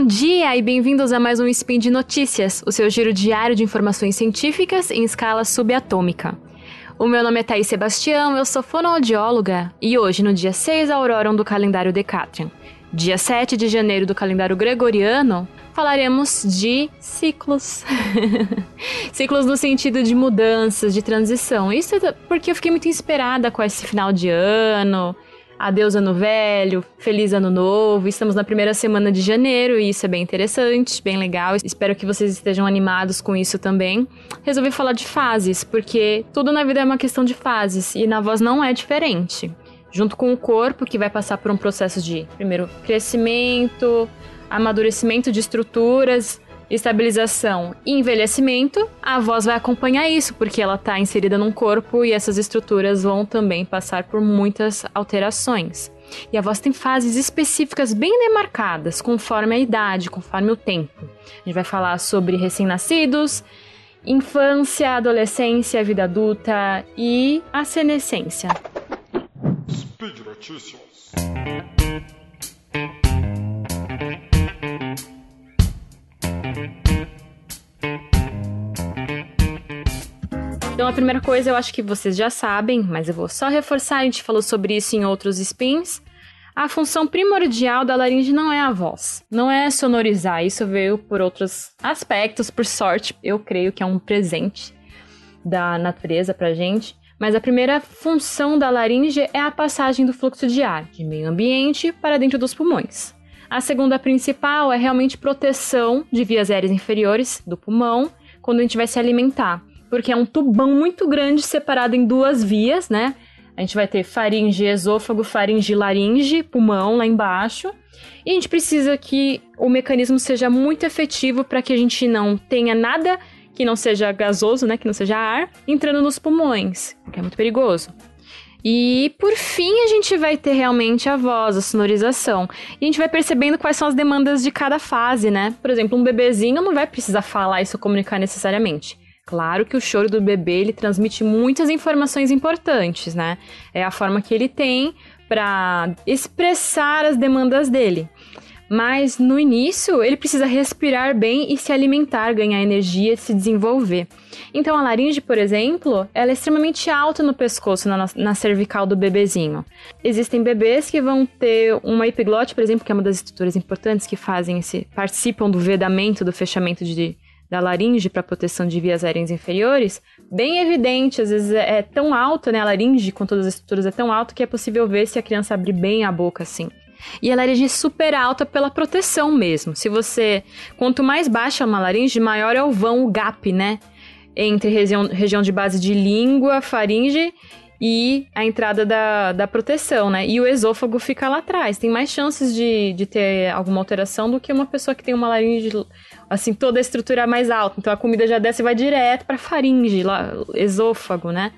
Bom dia e bem-vindos a mais um Spin de Notícias, o seu giro diário de informações científicas em escala subatômica. O meu nome é Thaís Sebastião, eu sou fonoaudióloga e hoje, no dia 6 Auroram do calendário Decatrian, dia 7 de janeiro do calendário Gregoriano, falaremos de ciclos. ciclos no sentido de mudanças, de transição. Isso é porque eu fiquei muito inspirada com esse final de ano, Adeus Ano Velho, Feliz Ano Novo. Estamos na primeira semana de janeiro e isso é bem interessante, bem legal. Espero que vocês estejam animados com isso também. Resolvi falar de fases, porque tudo na vida é uma questão de fases e na voz não é diferente. Junto com o corpo, que vai passar por um processo de, primeiro, crescimento, amadurecimento de estruturas, estabilização e envelhecimento, a voz vai acompanhar isso, porque ela está inserida num corpo e essas estruturas vão também passar por muitas alterações. E a voz tem fases específicas bem demarcadas, conforme a idade, conforme o tempo. A gente vai falar sobre recém-nascidos, infância, adolescência, vida adulta e a senescência. Speed Notícias. Então, a primeira coisa eu acho que vocês já sabem, mas eu vou só reforçar, a gente falou sobre isso em outros spins. A função primordial da laringe não é a voz, não é sonorizar, isso veio por outros aspectos, por sorte, eu creio que é um presente da natureza pra gente. Mas a primeira função da laringe é a passagem do fluxo de ar de meio ambiente para dentro dos pulmões. A segunda principal é realmente proteção de vias aéreas inferiores do pulmão quando a gente vai se alimentar porque é um tubão muito grande separado em duas vias, né? A gente vai ter faringe, esôfago, faringe, laringe, pulmão lá embaixo. E a gente precisa que o mecanismo seja muito efetivo para que a gente não tenha nada que não seja gasoso, né, que não seja ar, entrando nos pulmões, que é muito perigoso. E por fim, a gente vai ter realmente a voz, a sonorização. E a gente vai percebendo quais são as demandas de cada fase, né? Por exemplo, um bebezinho não vai precisar falar se comunicar necessariamente. Claro que o choro do bebê ele transmite muitas informações importantes, né? É a forma que ele tem para expressar as demandas dele. Mas no início, ele precisa respirar bem e se alimentar, ganhar energia, se desenvolver. Então a laringe, por exemplo, ela é extremamente alta no pescoço, na, na cervical do bebezinho. Existem bebês que vão ter uma epiglote, por exemplo, que é uma das estruturas importantes que fazem esse participam do vedamento, do fechamento de da laringe para proteção de vias aéreas inferiores, bem evidente, às vezes é, é tão alta, né, a laringe com todas as estruturas é tão alta que é possível ver se a criança abrir bem a boca assim. E a laringe é super alta pela proteção mesmo. Se você, quanto mais baixa uma laringe, maior é o vão, o gap, né, entre região, região de base de língua, faringe e a entrada da, da proteção, né? E o esôfago fica lá atrás. Tem mais chances de, de ter alguma alteração do que uma pessoa que tem uma laringe assim, toda a estrutura mais alta. Então a comida já desce e vai direto para faringe, lá, esôfago, né?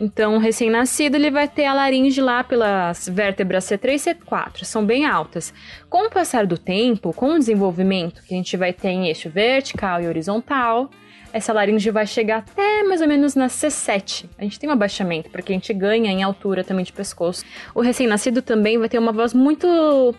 Então, recém-nascido ele vai ter a laringe lá pelas vértebras C3 e C4, são bem altas. Com o passar do tempo, com o desenvolvimento que a gente vai ter em eixo vertical e horizontal, essa laringe vai chegar até mais ou menos na C7. A gente tem um abaixamento, porque a gente ganha em altura também de pescoço. O recém-nascido também vai ter uma voz muito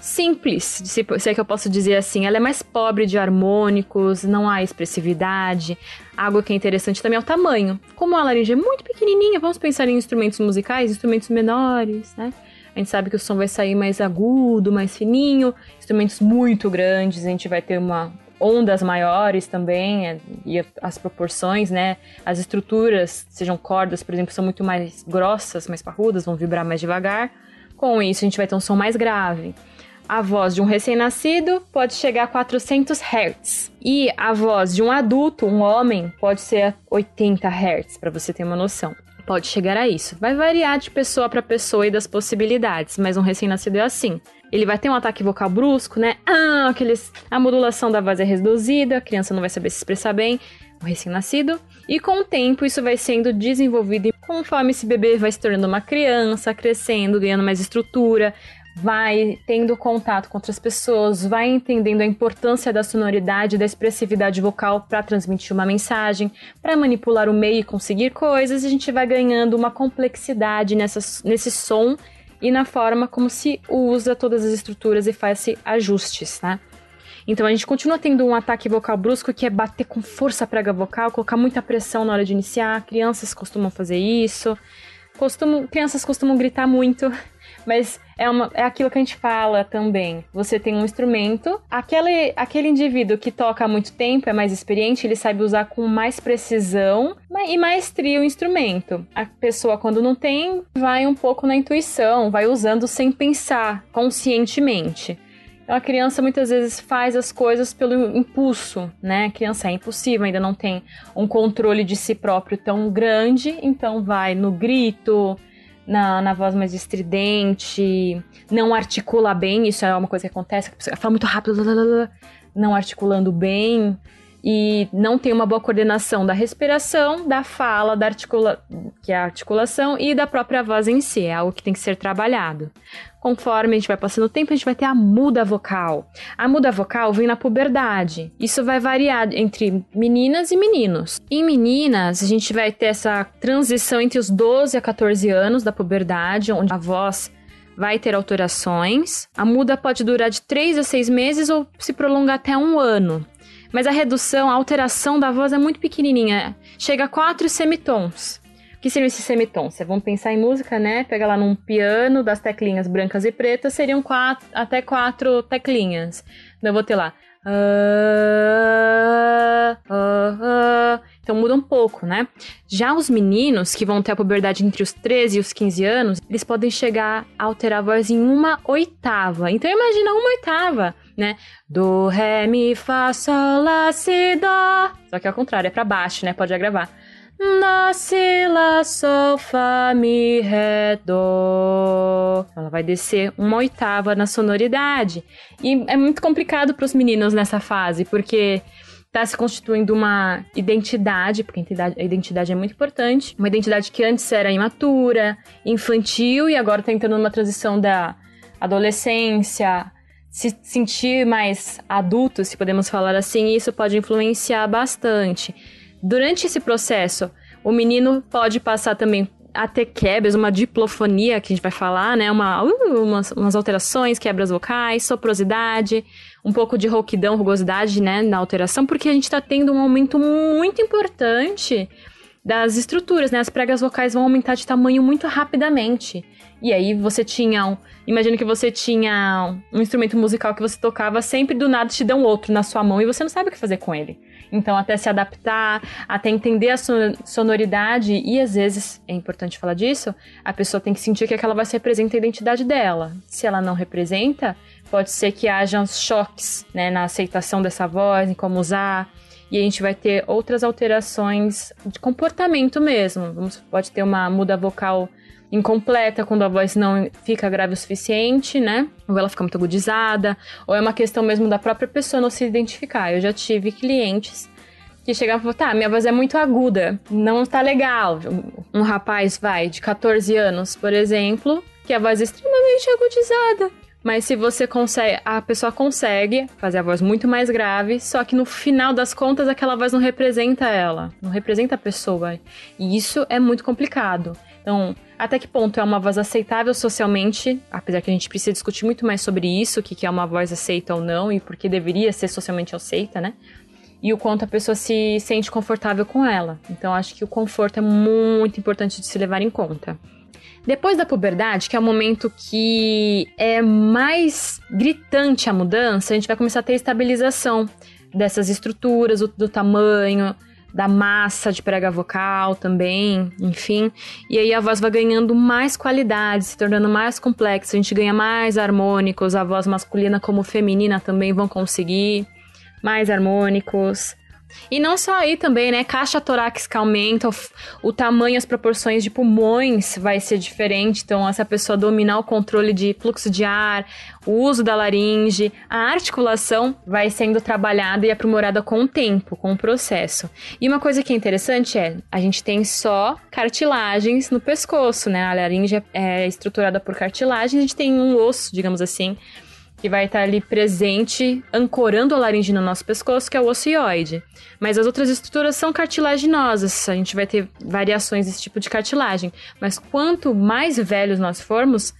simples, se, se é que eu posso dizer assim. Ela é mais pobre de harmônicos, não há expressividade. Algo que é interessante também é o tamanho. Como a laringe é muito pequenininha, vamos pensar em instrumentos musicais, instrumentos menores, né? A gente sabe que o som vai sair mais agudo, mais fininho. Instrumentos muito grandes, a gente vai ter uma, ondas maiores também, é, e as proporções, né? As estruturas, sejam cordas, por exemplo, são muito mais grossas, mais parrudas, vão vibrar mais devagar. Com isso, a gente vai ter um som mais grave. A voz de um recém-nascido pode chegar a 400 Hz. E a voz de um adulto, um homem, pode ser 80 Hz, para você ter uma noção. Pode chegar a isso. Vai variar de pessoa para pessoa e das possibilidades, mas um recém-nascido é assim ele vai ter um ataque vocal brusco, né? Ah, aqueles, a modulação da voz é reduzida, a criança não vai saber se expressar bem, o recém-nascido. E com o tempo isso vai sendo desenvolvido e conforme esse bebê vai se tornando uma criança, crescendo, ganhando mais estrutura, vai tendo contato com outras pessoas, vai entendendo a importância da sonoridade, da expressividade vocal para transmitir uma mensagem, para manipular o meio e conseguir coisas, a gente vai ganhando uma complexidade nessa, nesse som e na forma como se usa todas as estruturas e faz ajustes, né? Então a gente continua tendo um ataque vocal brusco que é bater com força a prega vocal, colocar muita pressão na hora de iniciar. Crianças costumam fazer isso. Costumam, crianças costumam gritar muito, mas é, uma, é aquilo que a gente fala também. Você tem um instrumento, aquele, aquele indivíduo que toca há muito tempo, é mais experiente, ele sabe usar com mais precisão e maestria o instrumento. A pessoa, quando não tem, vai um pouco na intuição, vai usando sem pensar, conscientemente. Então a criança muitas vezes faz as coisas pelo impulso, né? A criança é impulsiva, ainda não tem um controle de si próprio tão grande, então vai no grito, na, na voz mais estridente, não articula bem, isso é uma coisa que acontece, a pessoa fala muito rápido, não articulando bem e não tem uma boa coordenação da respiração, da fala, da articula que é a articulação e da própria voz em si, é algo que tem que ser trabalhado. Conforme a gente vai passando o tempo, a gente vai ter a muda vocal. A muda vocal vem na puberdade. Isso vai variar entre meninas e meninos. Em meninas, a gente vai ter essa transição entre os 12 a 14 anos da puberdade, onde a voz vai ter alterações. A muda pode durar de 3 a 6 meses ou se prolongar até um ano. Mas a redução, a alteração da voz é muito pequenininha, chega a 4 semitons. O que seriam esses semitons? Vão pensar em música, né? Pega lá num piano das teclinhas brancas e pretas, seriam quatro, até quatro teclinhas. Então eu vou ter lá. Uh, uh, uh, então muda um pouco, né? Já os meninos que vão ter a puberdade entre os 13 e os 15 anos, eles podem chegar a alterar a voz em uma oitava. Então imagina uma oitava né? Do, ré, mi, fá, sol, lá, si, dó. Só que ao contrário, é pra baixo, né? Pode agravar. Dó, si, lá, sol, fá, mi, ré, dó. Ela vai descer uma oitava na sonoridade. E é muito complicado para os meninos nessa fase, porque tá se constituindo uma identidade, porque a identidade é muito importante. Uma identidade que antes era imatura, infantil e agora tá entrando numa transição da adolescência, se sentir mais adulto, se podemos falar assim, isso pode influenciar bastante. Durante esse processo, o menino pode passar também a ter quebras, uma diplofonia, que a gente vai falar, né? Uma, uh, umas, umas, alterações, quebras vocais, soprosidade, um pouco de rouquidão, rugosidade, né? Na alteração, porque a gente está tendo um aumento muito importante das estruturas, né? As pregas vocais vão aumentar de tamanho muito rapidamente. E aí você tinha um, Imagina que você tinha um instrumento musical que você tocava, sempre do nada te dão outro na sua mão e você não sabe o que fazer com ele. Então, até se adaptar, até entender a sonoridade, e às vezes, é importante falar disso, a pessoa tem que sentir que aquela voz representa a identidade dela. Se ela não representa, pode ser que haja choques né, na aceitação dessa voz, em como usar e a gente vai ter outras alterações de comportamento mesmo. Pode ter uma muda vocal incompleta, quando a voz não fica grave o suficiente, né? Ou ela fica muito agudizada, ou é uma questão mesmo da própria pessoa não se identificar. Eu já tive clientes que chegavam e falavam, tá, minha voz é muito aguda, não tá legal. Um rapaz, vai, de 14 anos, por exemplo, que a voz é extremamente agudizada. Mas se você consegue, a pessoa consegue fazer a voz muito mais grave, só que no final das contas aquela voz não representa ela, não representa a pessoa. E isso é muito complicado. Então, até que ponto é uma voz aceitável socialmente, apesar que a gente precisa discutir muito mais sobre isso, o que é uma voz aceita ou não e por que deveria ser socialmente aceita, né? E o quanto a pessoa se sente confortável com ela. Então, acho que o conforto é muito importante de se levar em conta. Depois da puberdade, que é o momento que é mais gritante a mudança, a gente vai começar a ter estabilização dessas estruturas, do, tamanho, da massa de prega vocal também, enfim. E aí a voz vai ganhando mais qualidade, se tornando mais complexa. A gente ganha mais harmônicos, a voz masculina como feminina também vão conseguir mais harmônicos. E não só aí também, né? Caixa torácica aumenta, o, o, tamanho, as proporções de pulmões vai ser diferente. Então, essa pessoa dominar o controle de fluxo de ar, o uso da laringe, a articulação vai sendo trabalhada e aprimorada com o tempo, com o processo. E uma coisa que é interessante é, a gente tem só cartilagens no pescoço, né? A laringe é estruturada por cartilagens, a gente tem um osso, digamos assim, que vai estar ali presente, ancorando a laringe no nosso pescoço, que é o ocioide. Mas as outras estruturas são cartilaginosas, a gente vai ter variações desse tipo de cartilagem. Mas quanto mais velhos nós formos,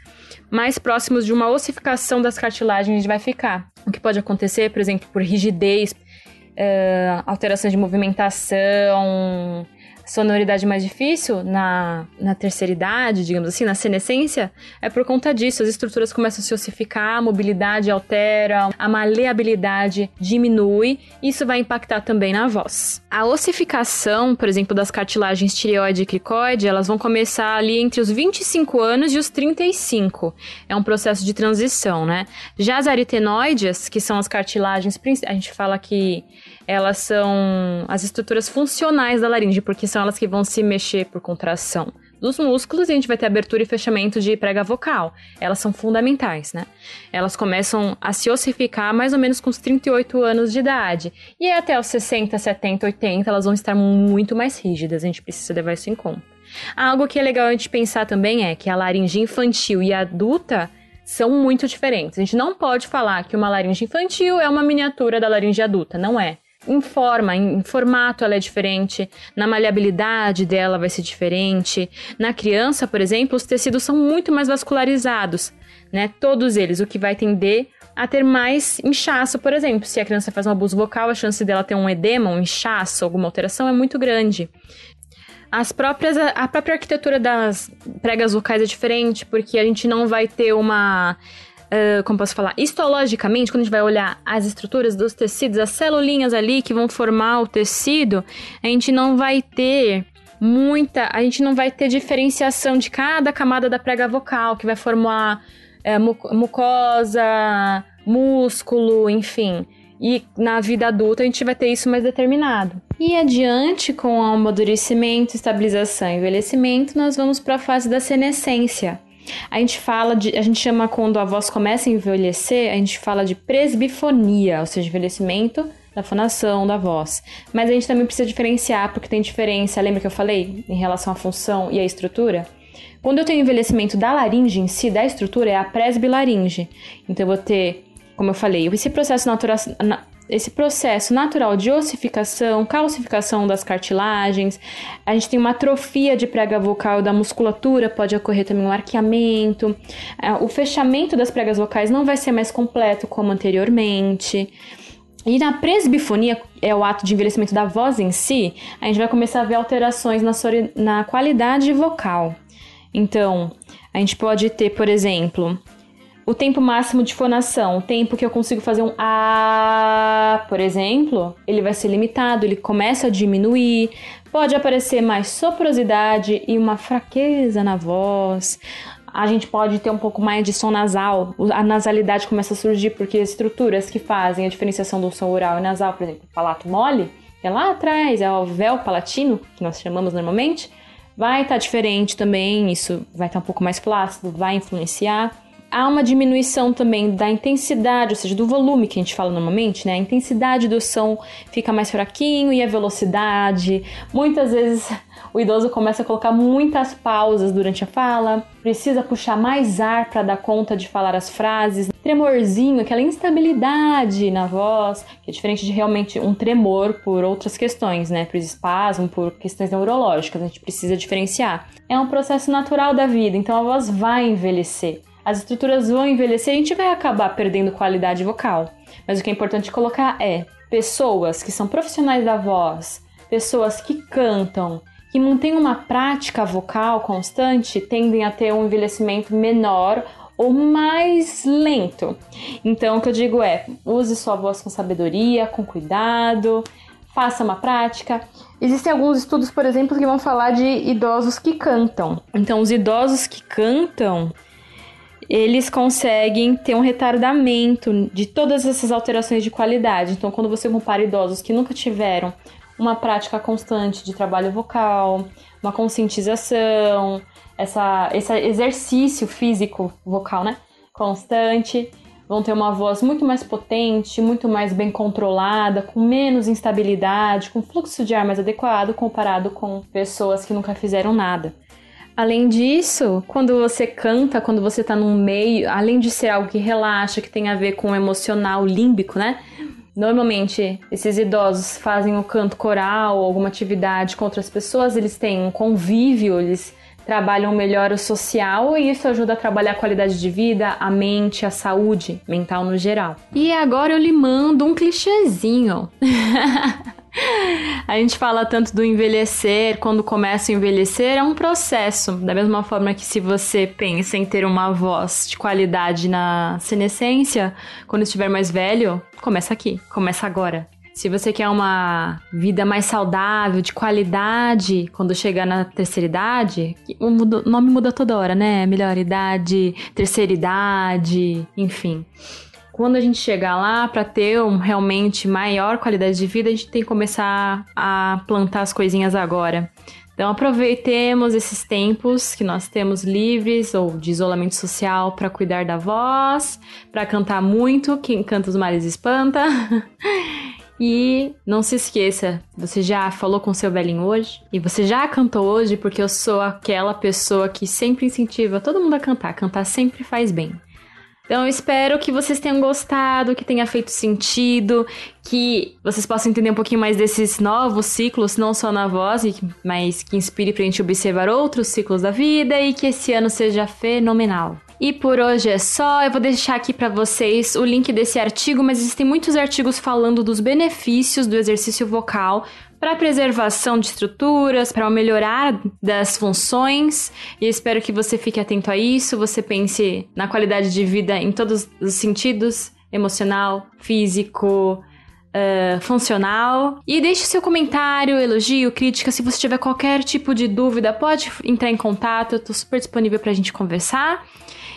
mais próximos de uma ossificação das cartilagens a gente vai ficar. O que pode acontecer, por exemplo, por rigidez, uh, alterações de movimentação, sonoridade mais difícil na, na terceira idade, digamos assim, na senescência, é por conta disso. As estruturas começam a se ossificar, a mobilidade altera, a maleabilidade diminui, isso vai impactar também na voz. A ossificação, por exemplo, das cartilagens tireoide e cricoide, elas vão começar ali entre os 25 anos e os 35. É um processo de transição, né? Já as aritenoides, que são as cartilagens, a gente fala que elas são as estruturas funcionais da laringe, porque são elas que vão se mexer por contração dos músculos e a gente vai ter abertura e fechamento de prega vocal. Elas são fundamentais, né? Elas começam a se ossificar mais ou menos com os 38 anos de idade. E até os 60, 70, 80, elas vão estar muito mais rígidas. A gente precisa levar isso em conta. Algo que é legal a gente pensar também é que a laringe infantil e adulta são muito diferentes. A gente não pode falar que uma laringe infantil é uma miniatura da laringe adulta, não é em forma, em, formato ela é diferente, na maleabilidade dela vai ser diferente. Na criança, por exemplo, os tecidos são muito mais vascularizados, né? Todos eles, o que vai tender a ter mais inchaço, por exemplo. Se a criança faz um abuso vocal, a chance dela ter um edema, um inchaço, alguma alteração é muito grande. As próprias, a própria arquitetura das pregas vocais é diferente, porque a gente não vai ter uma uh, como posso falar, histologicamente, quando a gente vai olhar as estruturas dos tecidos, as celulinhas ali que vão formar o tecido, a gente não vai ter muita, a gente não vai ter diferenciação de cada camada da prega vocal, que vai formar é, mucosa, músculo, enfim. E na vida adulta a gente vai ter isso mais determinado. E adiante, com o amadurecimento, estabilização e envelhecimento, nós vamos para a fase da senescência. A gente fala de. A gente chama quando a voz começa a envelhecer, a gente fala de presbifonia, ou seja, envelhecimento da fonação da voz. Mas a gente também precisa diferenciar, porque tem diferença, lembra que eu falei, em relação à função e à estrutura? Quando eu tenho envelhecimento da laringe em si, da estrutura, é a presbilaringe. Então eu vou ter, como eu falei, esse processo natural, esse processo natural de ossificação, calcificação das cartilagens, a gente tem uma atrofia de prega vocal da musculatura, pode ocorrer também um arqueamento, é, o fechamento das pregas vocais não vai ser mais completo como anteriormente. E na presbifonia, é o ato de envelhecimento da voz em si, a gente vai começar a ver alterações na, na qualidade vocal. Então, a gente pode ter, por exemplo, o tempo máximo de fonação, o tempo que eu consigo fazer um A, por exemplo, ele vai ser limitado, ele começa a diminuir. Pode aparecer mais soprosidade e uma fraqueza na voz. A gente pode ter um pouco mais de som nasal, a nasalidade começa a surgir porque as estruturas que fazem a diferenciação do som oral e nasal, por exemplo, palato mole, é lá atrás, é o véu palatino, que nós chamamos normalmente, vai estar tá diferente também, isso vai estar tá um pouco mais flácido, vai influenciar há uma diminuição também da intensidade, ou seja, do volume que a gente fala normalmente, né? A intensidade do som fica mais fraquinho e a velocidade. Muitas vezes o idoso começa a colocar muitas pausas durante a fala, precisa puxar mais ar para dar conta de falar as frases, tremorzinho, aquela instabilidade na voz, que é diferente de realmente um tremor por outras questões, né? Por espasmo, por questões neurológicas, a gente precisa diferenciar. É um processo natural da vida, então a voz vai envelhecer as estruturas vão envelhecer e a gente vai acabar perdendo qualidade vocal. Mas o que é importante colocar é pessoas que são profissionais da voz, pessoas que cantam, que mantêm uma prática vocal constante, tendem a ter um envelhecimento menor ou mais lento. Então, o que eu digo é: use sua voz com sabedoria, com cuidado, faça uma prática. Existem alguns estudos, por exemplo, que vão falar de idosos que cantam. Então, os idosos que cantam, eles conseguem ter um retardamento de todas essas alterações de qualidade. Então, quando você compara idosos que nunca tiveram uma prática constante de trabalho vocal, uma conscientização, essa, esse exercício físico vocal, né? Constante, vão ter uma voz muito mais potente, muito mais bem controlada, com menos instabilidade, com fluxo de ar mais adequado comparado com pessoas que nunca fizeram nada. Além disso, quando você canta, quando você está num meio, além de ser algo que relaxa, que tem a ver com o emocional límbico, né? Normalmente, esses idosos fazem o canto coral alguma atividade com outras pessoas, eles têm um convívio, eles trabalham melhor o social e isso ajuda a trabalhar a qualidade de vida, a mente, a saúde mental no geral. E agora eu lhe mando um clichêzinho. A gente fala tanto do envelhecer, quando começa a envelhecer, é um processo. Da mesma forma que se você pensa em ter uma voz de qualidade na senescência, quando estiver mais velho, começa aqui, começa agora. Se você quer uma vida mais saudável, de qualidade, quando chegar na terceira idade, o nome muda toda hora, né? Melhor idade, terceira idade, enfim quando a gente chegar lá para ter um, realmente maior qualidade de vida, a gente tem que começar a plantar as coisinhas agora. Então aproveitemos esses tempos que nós temos livres ou de isolamento social para cuidar da voz, para cantar muito, quem canta os males espanta. E não se esqueça, você já falou com seu velhinho hoje? E você já cantou hoje? Porque eu sou aquela pessoa que sempre incentiva todo mundo a cantar. Cantar sempre faz bem. Então eu espero que vocês tenham gostado, que tenha feito sentido, que vocês possam entender um pouquinho mais desses novos ciclos, não só na voz, mas que inspire pra gente observar outros ciclos da vida e que esse ano seja fenomenal. E por hoje é só. Eu vou deixar aqui para vocês o link desse artigo, mas existem muitos artigos falando dos benefícios do exercício vocal para preservação de estruturas, para melhorar das funções. E espero que você fique atento a isso, você pense na qualidade de vida em todos os sentidos, emocional, físico, Uh, funcional. E deixe seu comentário, elogio, crítica. Se você tiver qualquer tipo de dúvida, pode entrar em contato. Eu super disponível pra gente conversar.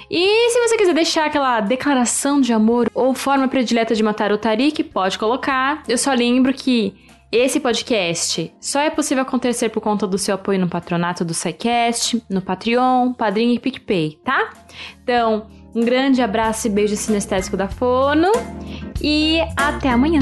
E se você quiser deixar aquela declaração de amor ou forma predileta de matar o Tarik, pode colocar. Eu só lembro que esse podcast só é possível acontecer por conta do seu apoio no patronato do SciCast, no Patreon, Padrinho e PicPay, tá? Então, um grande abraço e beijo sinestésico da Fono e até amanhã!